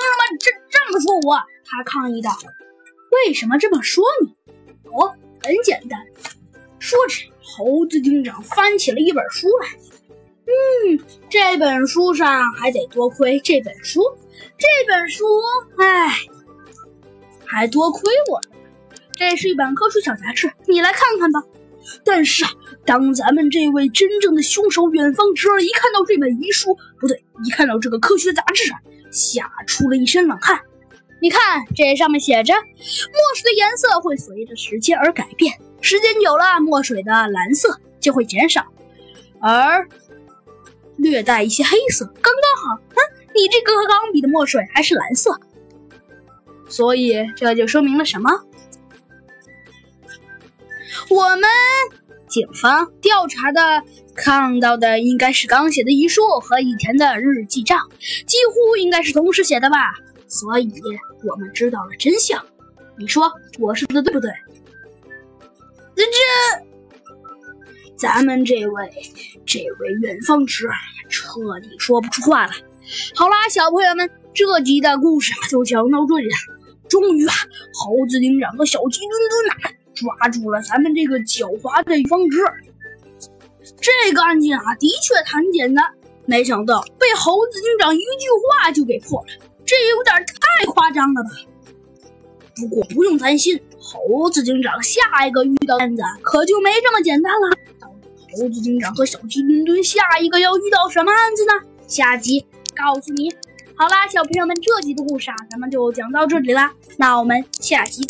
么这这么说我？他抗议道。为什么这么说你？哦，很简单。说着，猴子警长翻起了一本书来。嗯，这本书上还得多亏这本书。这本书，唉，还多亏我。这是一本科学小杂志，你来看看吧。但是啊，当咱们这位真正的凶手远方侄儿一看到这本遗书，不对，一看到这个科学杂志，吓出了一身冷汗。你看，这上面写着，墨水的颜色会随着时间而改变，时间久了，墨水的蓝色就会减少，而略带一些黑色，刚刚好。嗯，你这个钢笔的墨水还是蓝色，所以这就说明了什么？我们警方调查的看到的应该是刚写的遗书和以前的日记账，几乎应该是同时写的吧。所以我们知道了真相，你说我说的对不对？这，咱们这位这位远方侄儿彻底说不出话了。好啦，小朋友们，这集的故事啊就讲到这里了。终于啊，猴子警长和小鸡墩墩呐抓住了咱们这个狡猾的方侄儿。这个案件啊的确很简单，没想到被猴子警长一句话就给破了。这有点太夸张了吧？不过不用担心，猴子警长下一个遇到案子可就没这么简单了。猴子警长和小鸡墩墩下一个要遇到什么案子呢？下集告诉你。好啦，小朋友们，这集的故事啊，咱们就讲到这里啦。那我们下集。